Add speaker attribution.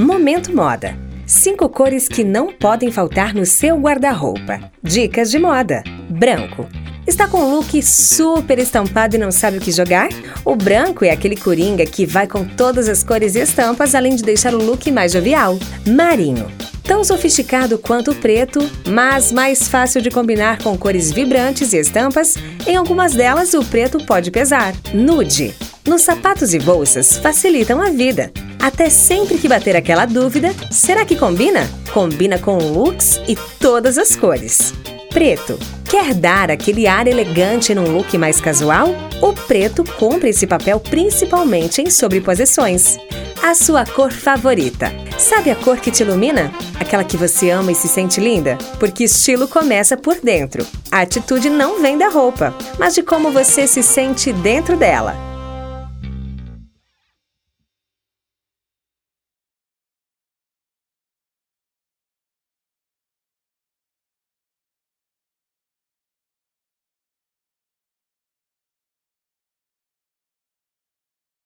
Speaker 1: Momento Moda. Cinco cores que não podem faltar no seu guarda-roupa. Dicas de moda. Branco. Está com um look super estampado e não sabe o que jogar? O branco é aquele coringa que vai com todas as cores e estampas, além de deixar o look mais jovial. Marinho. Tão sofisticado quanto o preto, mas mais fácil de combinar com cores vibrantes e estampas, em algumas delas o preto pode pesar. Nude. Nos sapatos e bolsas facilitam a vida. Até sempre que bater aquela dúvida, será que combina? Combina com looks e todas as cores. Preto. Quer dar aquele ar elegante num look mais casual? O preto cumpre esse papel principalmente em sobreposições. A sua cor favorita. Sabe a cor que te ilumina? Aquela que você ama e se sente linda? Porque estilo começa por dentro. A atitude não vem da roupa, mas de como você se sente dentro dela.